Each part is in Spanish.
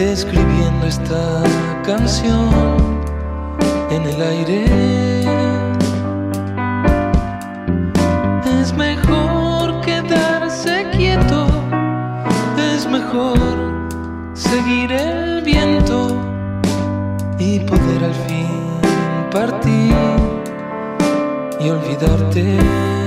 Escribiendo esta canción en el aire. Es mejor quedarse quieto, es mejor seguir el viento y poder al fin partir y olvidarte.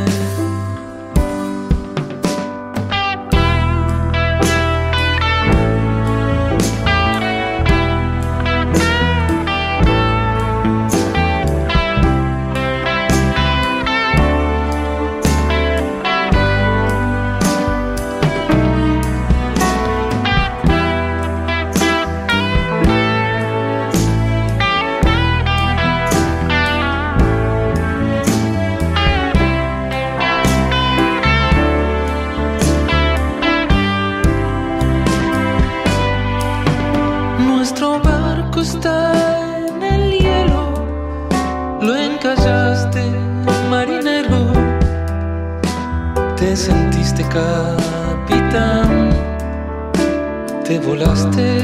te volaste.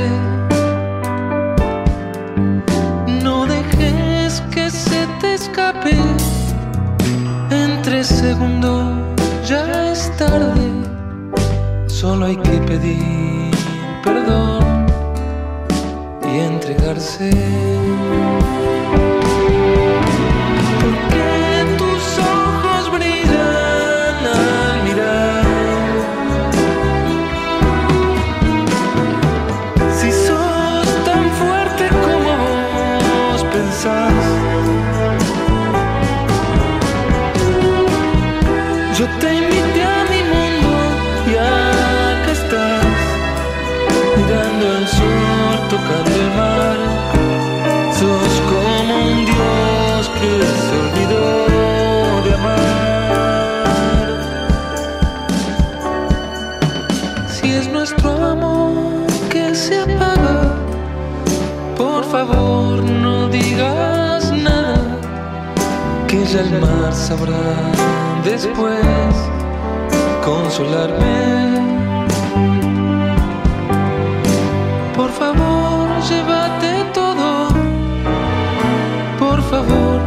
No dejes que se te escape. En tres segundos ya es tarde. Solo hay que pedir perdón y entregarse. El mar sabrá después consolarme. Por favor, llévate todo. Por favor,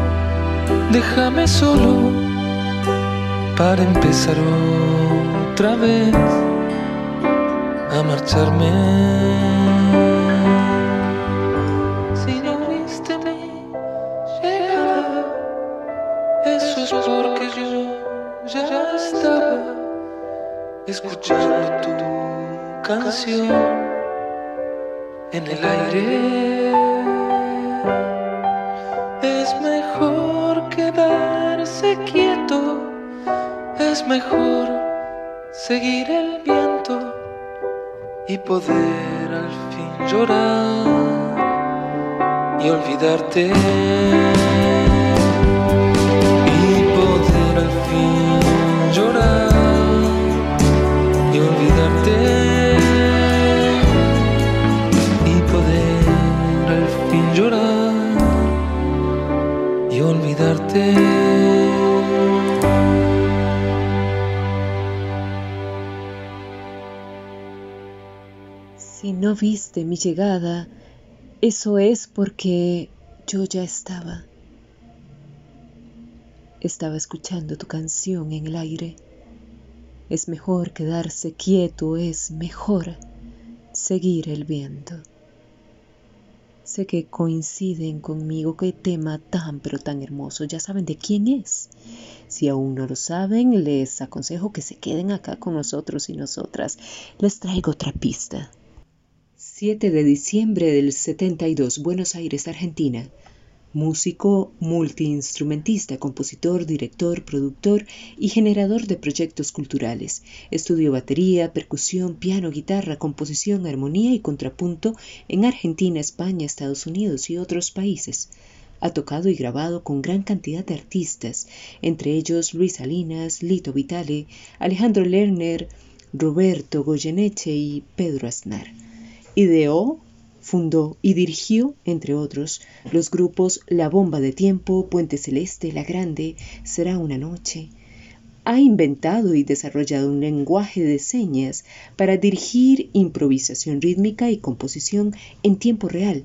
déjame solo para empezar otra vez a marcharme. Escuchando tu canción en el aire. Es mejor quedarse quieto, es mejor seguir el viento y poder al fin llorar y olvidarte. Si no viste mi llegada, eso es porque yo ya estaba. Estaba escuchando tu canción en el aire. Es mejor quedarse quieto, es mejor seguir el viento. Sé que coinciden conmigo, qué tema tan pero tan hermoso. Ya saben de quién es. Si aún no lo saben, les aconsejo que se queden acá con nosotros y nosotras. Les traigo otra pista. 7 de diciembre del 72, Buenos Aires, Argentina. Músico multiinstrumentista, compositor, director, productor y generador de proyectos culturales. Estudió batería, percusión, piano, guitarra, composición, armonía y contrapunto en Argentina, España, Estados Unidos y otros países. Ha tocado y grabado con gran cantidad de artistas, entre ellos Luis Salinas, Lito Vitale, Alejandro Lerner, Roberto Goyeneche y Pedro Aznar. Ideó Fundó y dirigió, entre otros, los grupos La Bomba de Tiempo, Puente Celeste, La Grande, Será una Noche. Ha inventado y desarrollado un lenguaje de señas para dirigir improvisación rítmica y composición en tiempo real,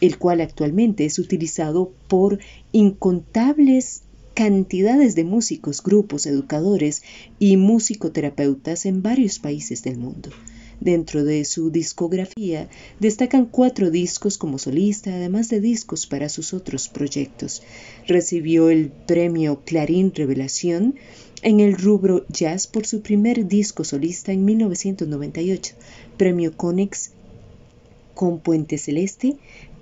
el cual actualmente es utilizado por incontables cantidades de músicos, grupos, educadores y musicoterapeutas en varios países del mundo. Dentro de su discografía destacan cuatro discos como solista, además de discos para sus otros proyectos. Recibió el premio Clarín Revelación en el rubro jazz por su primer disco solista en 1998, premio Conex con Puente Celeste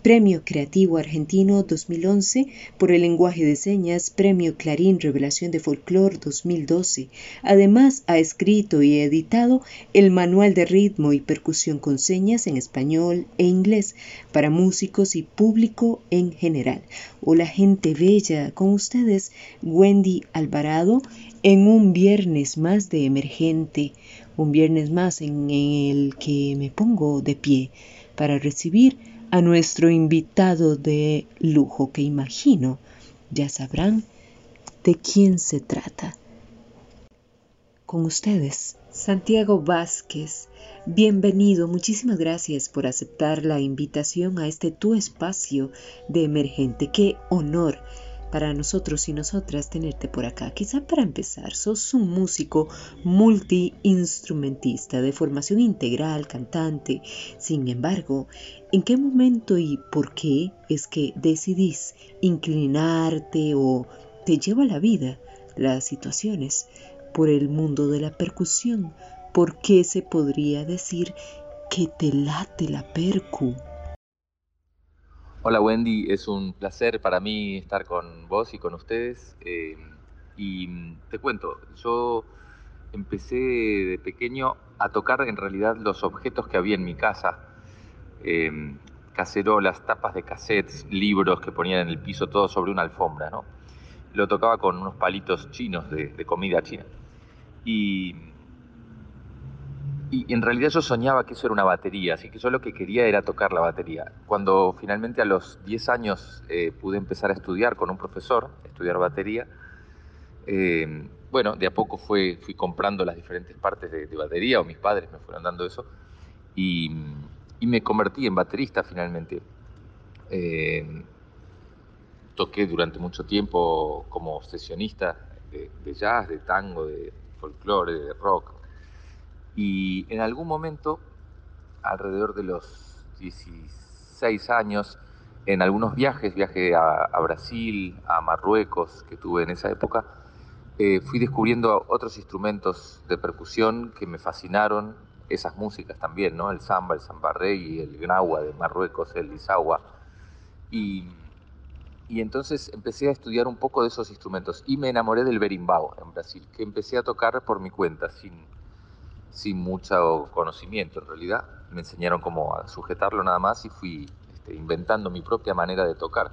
Premio Creativo Argentino 2011 por el lenguaje de señas, Premio Clarín Revelación de Folklore 2012. Además, ha escrito y editado el Manual de Ritmo y Percusión con Señas en español e inglés para músicos y público en general. Hola gente bella, con ustedes Wendy Alvarado en un viernes más de emergente, un viernes más en el que me pongo de pie para recibir a nuestro invitado de lujo que imagino ya sabrán de quién se trata. Con ustedes, Santiago Vázquez, bienvenido, muchísimas gracias por aceptar la invitación a este tu espacio de emergente. Qué honor para nosotros y nosotras tenerte por acá. Quizá para empezar, sos un músico multiinstrumentista de formación integral, cantante. Sin embargo, ¿en qué momento y por qué es que decidís inclinarte o te lleva la vida, las situaciones, por el mundo de la percusión? ¿Por qué se podría decir que te late la percu? Hola Wendy, es un placer para mí estar con vos y con ustedes. Eh, y mm, te cuento, yo empecé de pequeño a tocar en realidad los objetos que había en mi casa. Eh, cacerolas, tapas de cassettes, libros que ponían en el piso, todo sobre una alfombra, ¿no? Lo tocaba con unos palitos chinos de, de comida china. Y y en realidad yo soñaba que eso era una batería, así que yo lo que quería era tocar la batería. Cuando finalmente a los 10 años eh, pude empezar a estudiar con un profesor, estudiar batería, eh, bueno, de a poco fue, fui comprando las diferentes partes de, batería, o mis padres me fueron dando eso, y, me convertí en baterista finalmente. Eh, toqué durante mucho tiempo como sesionista de jazz, de tango, de folclore, de rock, y en algún momento, alrededor de los 16 años, en algunos viajes, viaje a, Brasil, a Marruecos, que tuve en esa época, eh, fui descubriendo otros instrumentos de percusión que me fascinaron, esas músicas también, ¿no? El samba, el y el gnawa de Marruecos, el lisawa. Y, y entonces empecé a estudiar un poco de esos instrumentos y me enamoré del berimbau en Brasil, que empecé a tocar por mi cuenta, sin, sin mucho conocimiento en realidad. Me enseñaron cómo a sujetarlo nada más y fui este, inventando mi propia manera de tocar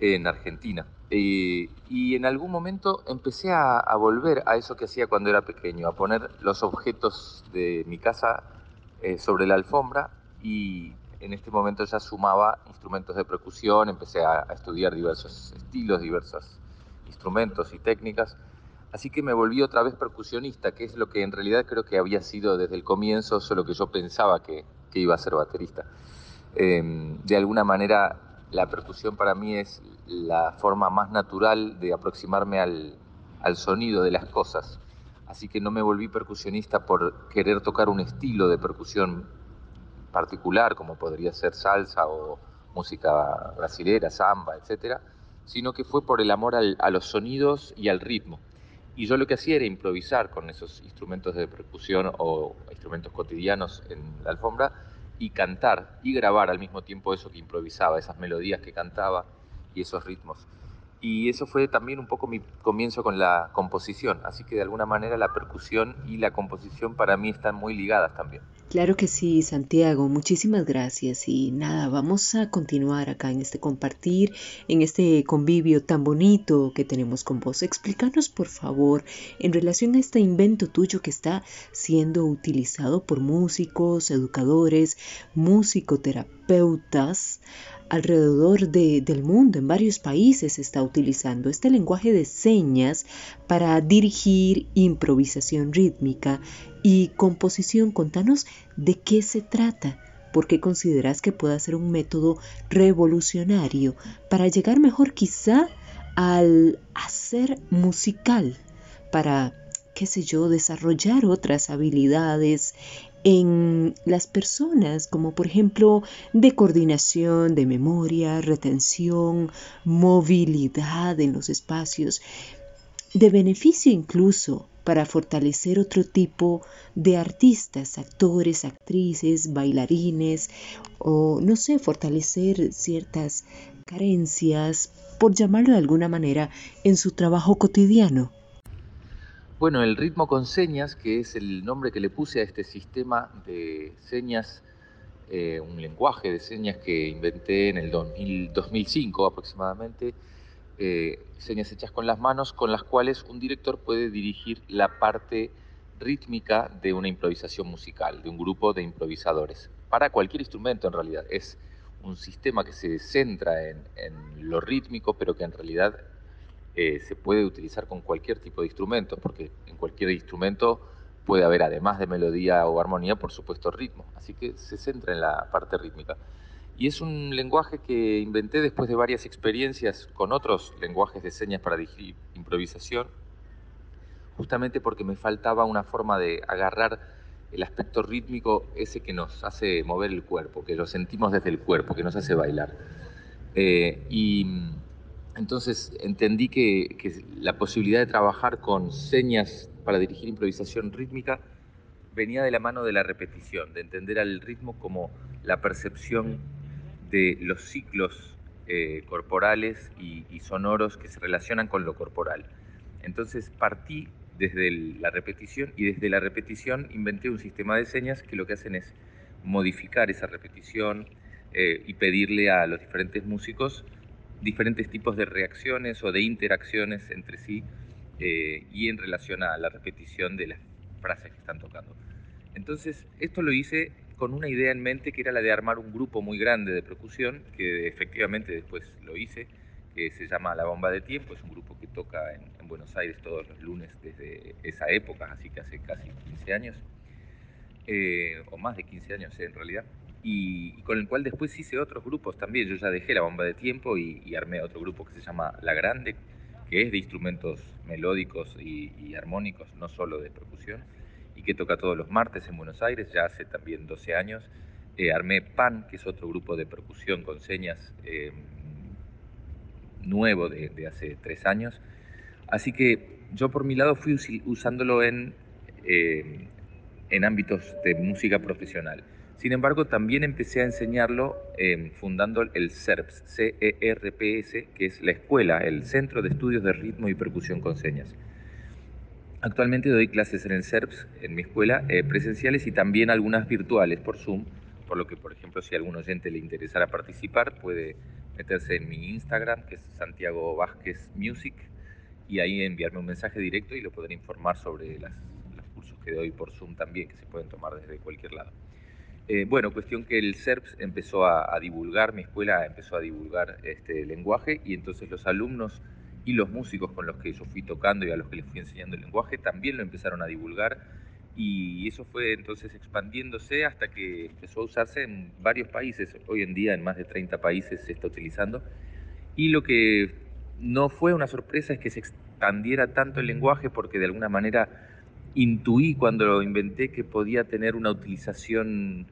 en Argentina. Eh, y en algún momento empecé a, volver a eso que hacía cuando era pequeño, a poner los objetos de mi casa eh, sobre la alfombra y en este momento ya sumaba instrumentos de percusión, empecé a estudiar diversos estilos, diversos instrumentos y técnicas Así que me volví otra vez percusionista, que es lo que en realidad creo que había sido desde el comienzo, solo que yo pensaba que, iba a ser baterista. Em, de alguna manera, la percusión para mí es la forma más natural de aproximarme al, sonido de las cosas. Así que no me volví percusionista por querer tocar un estilo de percusión particular, como podría ser salsa o música brasilera, samba, etc., sino que fue por el amor a los sonidos y al ritmo. Y yo lo que hacía era improvisar con esos instrumentos de percusión o instrumentos cotidianos en la alfombra y cantar y grabar al mismo tiempo eso que improvisaba, esas melodías que cantaba y esos ritmos. Y eso fue también un poco mi comienzo con la composición, así que de alguna manera la percusión y la composición para mí están muy ligadas también. Claro que sí, Santiago, muchísimas gracias y nada, vamos a continuar acá en este compartir, en este convivio tan bonito que tenemos con vos. Explícanos por favor en relación a este invento tuyo que está siendo utilizado por músicos, educadores, musicoterapeutas alrededor del mundo, en varios países se está utilizando este lenguaje de señas para dirigir improvisación rítmica y composición. Contanos de qué se trata. ¿Por qué consideras que pueda ser un método revolucionario para llegar mejor quizá al hacer musical? Para, qué sé yo, desarrollar otras habilidades en las personas, como por ejemplo de coordinación, de memoria, retención, movilidad en los espacios, de beneficio incluso para fortalecer otro tipo de artistas, actores, actrices, bailarines, o no sé, fortalecer ciertas carencias, por llamarlo de alguna manera, en su trabajo cotidiano. Bueno, el ritmo con señas, que es el nombre que le puse a este sistema de señas, eh, un lenguaje de señas que inventé en el 2005 aproximadamente, eh, señas hechas con las manos, con las cuales un director puede dirigir la parte rítmica de una improvisación musical, de un grupo de improvisadores, para cualquier instrumento en realidad. Es un sistema que se centra en lo rítmico, pero que en realidad eh, se puede utilizar con cualquier tipo de instrumento, porque en cualquier instrumento puede haber, además de melodía o armonía, por supuesto ritmo. Así que se centra en la parte rítmica. Y es un lenguaje que inventé después de varias experiencias con otros lenguajes de señas para dirigir improvisación, justamente porque me faltaba una forma de agarrar el aspecto rítmico, ese que nos hace mover el cuerpo, que lo sentimos desde el cuerpo, que nos hace bailar. Eh, y entonces entendí que, la posibilidad de trabajar con señas para dirigir improvisación rítmica venía de la mano de la repetición, de entender al ritmo como la percepción de los ciclos eh, corporales y, sonoros que se relacionan con lo corporal. Entonces partí desde la repetición y desde la repetición inventé un sistema de señas que lo que hacen es modificar esa repetición eh, y pedirle a los diferentes músicos diferentes tipos de reacciones o de interacciones entre sí eh, y en relación a la repetición de las frases que están tocando. Entonces, esto lo hice con una idea en mente que era la de armar un grupo muy grande de percusión, que efectivamente después lo hice, que se llama La Bomba de Tiempo, es un grupo que toca en, Buenos Aires todos los lunes desde esa época, así que hace casi 15 años, eh, o más de 15 años en realidad y, con el cual después hice otros grupos también. Yo ya dejé la bomba de tiempo y, armé otro grupo que se llama La Grande, que es de instrumentos melódicos y, armónicos, no solo de percusión, y que toca todos los martes en Buenos Aires, ya hace también 12 años. Eh, armé PAN, que es otro grupo de percusión con señas em, nuevo de, hace tres años. Así que yo por mi lado fui usándolo en, em, en ámbitos de música profesional. Sin embargo, también empecé a enseñarlo em, fundando el CERPS, C-E-R-P-S, que es la escuela, el Centro de Estudios de Ritmo y Percusión con Señas. Actualmente doy clases en el CERPS, en mi escuela, eh, presenciales y también algunas virtuales por Zoom, por lo que, por ejemplo, si a algún oyente le interesara participar, puede meterse en mi Instagram, que es Santiago Vázquez Music, y ahí enviarme un mensaje directo y lo podré informar sobre los cursos que doy por Zoom también, que se pueden tomar desde cualquier lado. Eh, bueno, cuestión que el CERPS empezó a, divulgar, mi escuela empezó a divulgar este lenguaje y entonces los alumnos y los músicos con los que yo fui tocando y a los que les fui enseñando el lenguaje también lo empezaron a divulgar y eso fue entonces expandiéndose hasta que empezó a usarse en varios países. Hoy en día en más de 30 países se está utilizando y lo que no fue una sorpresa es que se expandiera tanto el lenguaje porque de alguna manera intuí cuando lo inventé que podía tener una utilización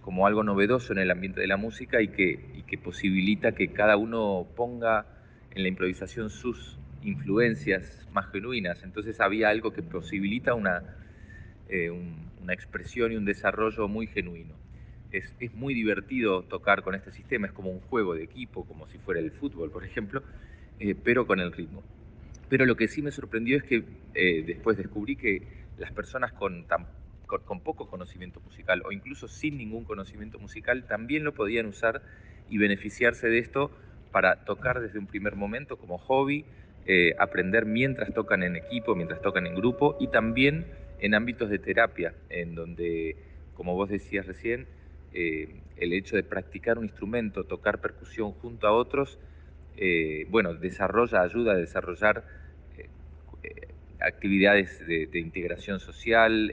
como algo novedoso en el ambiente de la música y que, que posibilita que cada uno ponga en la improvisación sus influencias más genuinas. Entonces había algo que posibilita una, eh, una expresión y un desarrollo muy genuino. es, es, muy divertido tocar con este sistema, es como un juego de equipo, como si fuera el fútbol, por ejemplo, eh, pero con el ritmo. Pero lo que sí me sorprendió es que eh, después descubrí que las personas con, con, con, poco conocimiento musical o incluso sin ningún conocimiento musical también lo podían usar y beneficiarse de esto para tocar desde un primer momento como hobby, eh, aprender mientras tocan en equipo, mientras tocan en grupo y también en ámbitos de terapia, en donde, como vos decías recién, eh, el hecho de practicar un instrumento, tocar percusión junto a otros, eh, bueno, desarrolla, ayuda a desarrollar actividades de, integración social,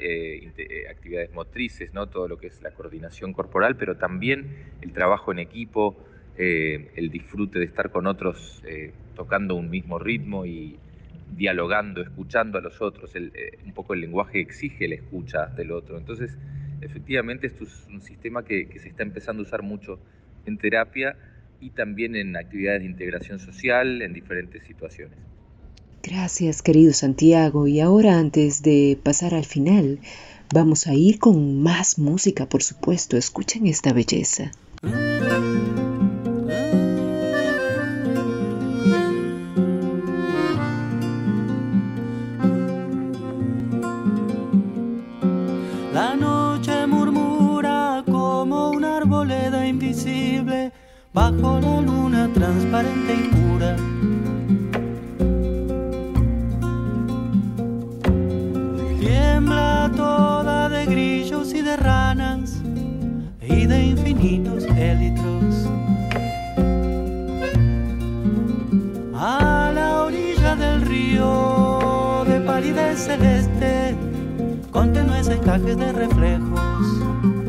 actividades motrices, ¿no? todo lo que es la coordinación corporal, pero también el trabajo en equipo, el disfrute de estar con otros tocando un mismo ritmo y dialogando, escuchando a los otros. El, eh, un poco el lenguaje exige la escucha del otro. Entonces, efectivamente, esto es un sistema que se está empezando a usar mucho en terapia y también en actividades de integración social en diferentes situaciones. Gracias, querido Santiago. Y ahora, antes de pasar al final, vamos a ir con más música, por supuesto. Escuchen esta belleza. bajo la luna transparente y pura. Y de infinitos élitros. A la orilla del río de palidez celeste, con tenues encajes de reflejos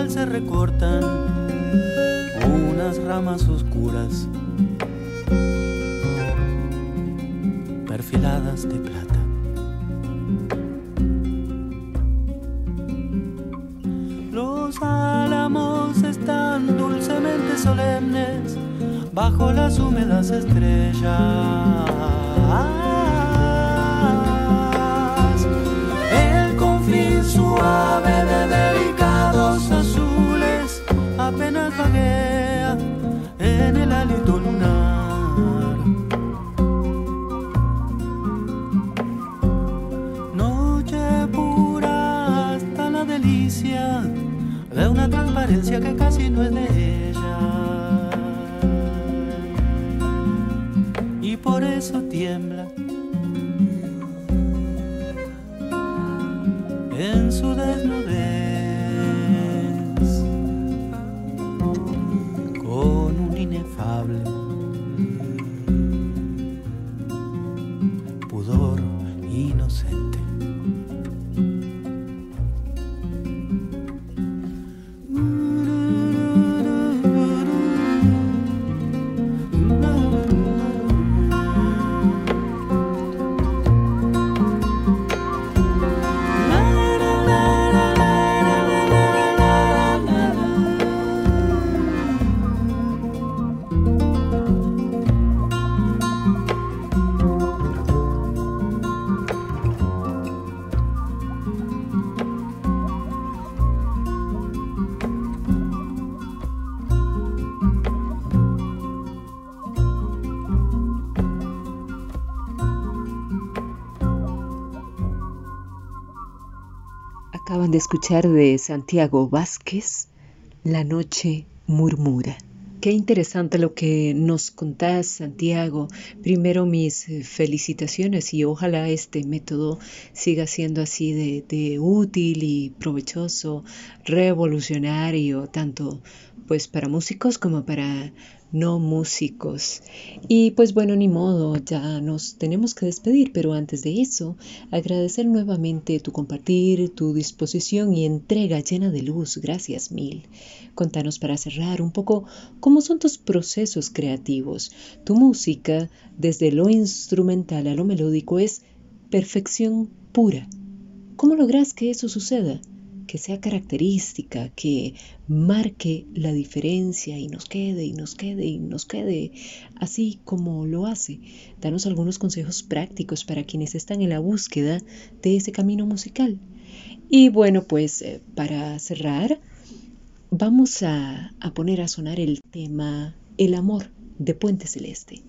recortan unas ramas oscuras perfiladas de plata. Los álamos están dulcemente solemnes bajo las húmedas estrellas. El confín suave de delicados una transparencia que casi no es de ella. Y por eso tiembla en su desnudez. de escuchar de Santiago Vázquez, La noche murmura. Qué interesante lo que nos contás, Santiago. Primero mis eh, felicitaciones y ojalá este método siga siendo así de, de útil y provechoso, revolucionario, tanto pues para músicos como para no músicos. Y pues bueno, ni modo, ya nos tenemos que despedir, pero antes de eso, agradecer nuevamente tu compartir, tu disposición y entrega llena de luz. Gracias mil. Contanos para cerrar un poco cómo son tus procesos creativos. Tu música, desde lo instrumental a lo melódico, es perfección pura. ¿Cómo logras que eso suceda? Que sea característica, que marque la diferencia y nos quede y nos quede y nos quede así como lo hace. Danos algunos consejos prácticos para quienes están en la búsqueda de ese camino musical. Y bueno, pues eh, para cerrar, vamos a, poner a sonar el tema El amor de Puente Celeste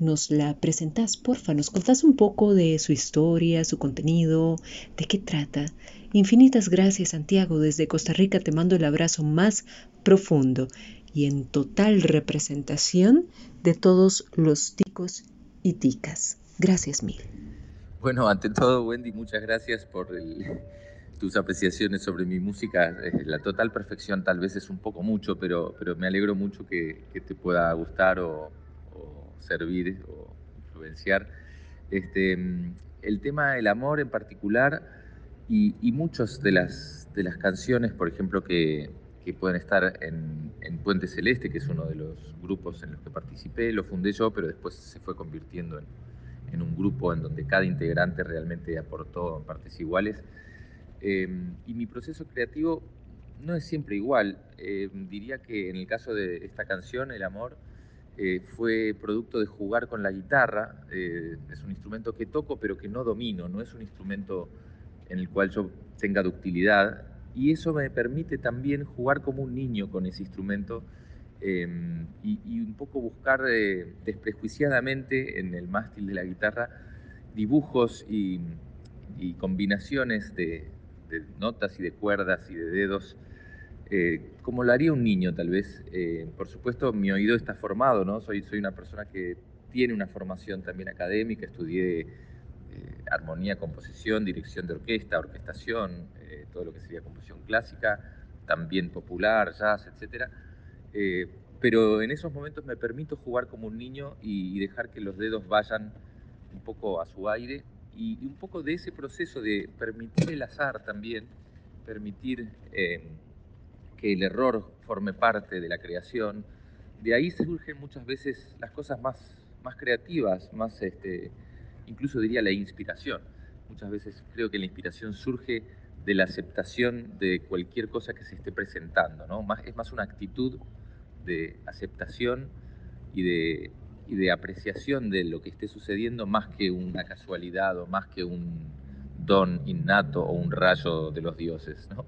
nos la presentás, porfa, nos contás un poco de su historia, su contenido, de qué trata. Infinitas gracias, Santiago. Desde Costa Rica te mando el abrazo más profundo y en total representación de todos los ticos y ticas. Gracias mil. Bueno, ante todo, Wendy, muchas gracias por tus apreciaciones sobre mi música. Eh, la total perfección tal vez es un poco mucho, pero, pero me alegro mucho que, te pueda gustar o, servir o influenciar. Este, el tema del amor en particular y, y muchas de las, de las canciones, por ejemplo, que, que pueden estar en, en, Puente Celeste, que es uno de los grupos en los que participé, lo fundé yo, pero después se fue convirtiendo en, en un grupo en donde cada integrante realmente aportó en partes iguales. Eh, y mi proceso creativo no es siempre igual. Eh, diría que en el caso de esta canción, El Amor, eh, fue producto de jugar con la guitarra. Eh, es un instrumento que toco pero que no domino, no es un instrumento en el cual yo tenga ductilidad. Y eso me permite también jugar como un niño con ese instrumento em, y, un poco buscar eh, desprejuiciadamente en el mástil de la guitarra dibujos y, combinaciones de, notas y de cuerdas y de dedos eh, como lo haría un niño tal vez. Eh, por supuesto, mi oído está formado, ¿no? Soy, soy una persona que tiene una formación también académica, estudié eh, armonía, composición, dirección de orquesta, orquestación, todo lo que sería composición clásica, también popular, jazz, etc. pero en esos momentos me permito jugar como un niño y, dejar que los dedos vayan un poco a su aire y, un poco de ese proceso de permitir el azar también, permitir que el error forme parte de la creación, de ahí surgen muchas veces las cosas más, más creativas, más, este, incluso diría la inspiración. Muchas veces creo que la inspiración surge de la aceptación de cualquier cosa que se esté presentando, ¿no? Más, es más una actitud de aceptación y de, y de apreciación de lo que esté sucediendo más que una casualidad o más que un don innato o un rayo de los dioses, ¿no?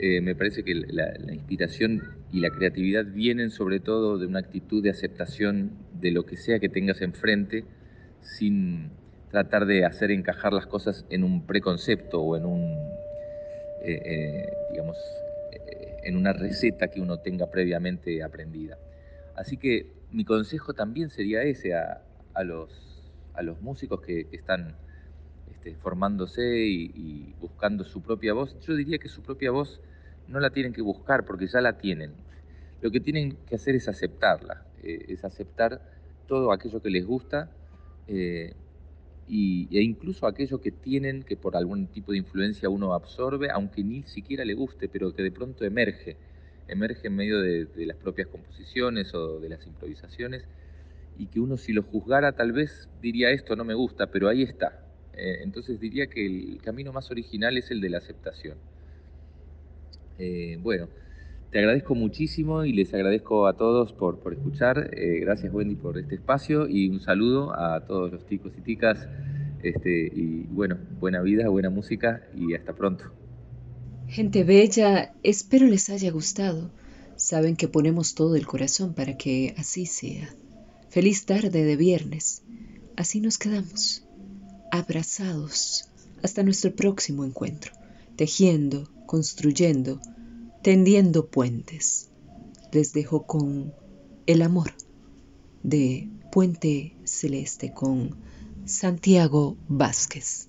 Eh, me parece que la, inspiración y la creatividad vienen sobre todo de una actitud de aceptación de lo que sea que tengas enfrente, sin tratar de hacer encajar las cosas en un preconcepto o en un, eh, eh, digamos, en una receta que uno tenga previamente aprendida. Así que mi consejo también sería ese a, los, a los músicos que, están este, formándose y, buscando su propia voz. Yo diría que su propia voz no la tienen que buscar porque ya la tienen. Lo que tienen que hacer es aceptarla, eh, es aceptar todo aquello que les gusta eh, y, e incluso aquello que tienen que por algún tipo de influencia uno absorbe, aunque ni siquiera le guste, pero que de pronto emerge, emerge en medio de, las propias composiciones o de las improvisaciones y que uno si lo juzgara tal vez diría esto no me gusta, pero ahí está. Eh, entonces diría que el camino más original es el de la aceptación. Eh, bueno, te agradezco muchísimo y les agradezco a todos por, por escuchar. Eh, gracias Wendy por este espacio y un saludo a todos los ticos y ticas. Este, y bueno, buena vida, buena música y hasta pronto. Gente bella, espero les haya gustado. Saben que ponemos todo el corazón para que así sea. Feliz tarde de viernes. Así nos quedamos, abrazados, hasta nuestro próximo encuentro, tejiendo, construyendo, tendiendo puentes. Les dejo con El amor de Puente Celeste con Santiago Vázquez.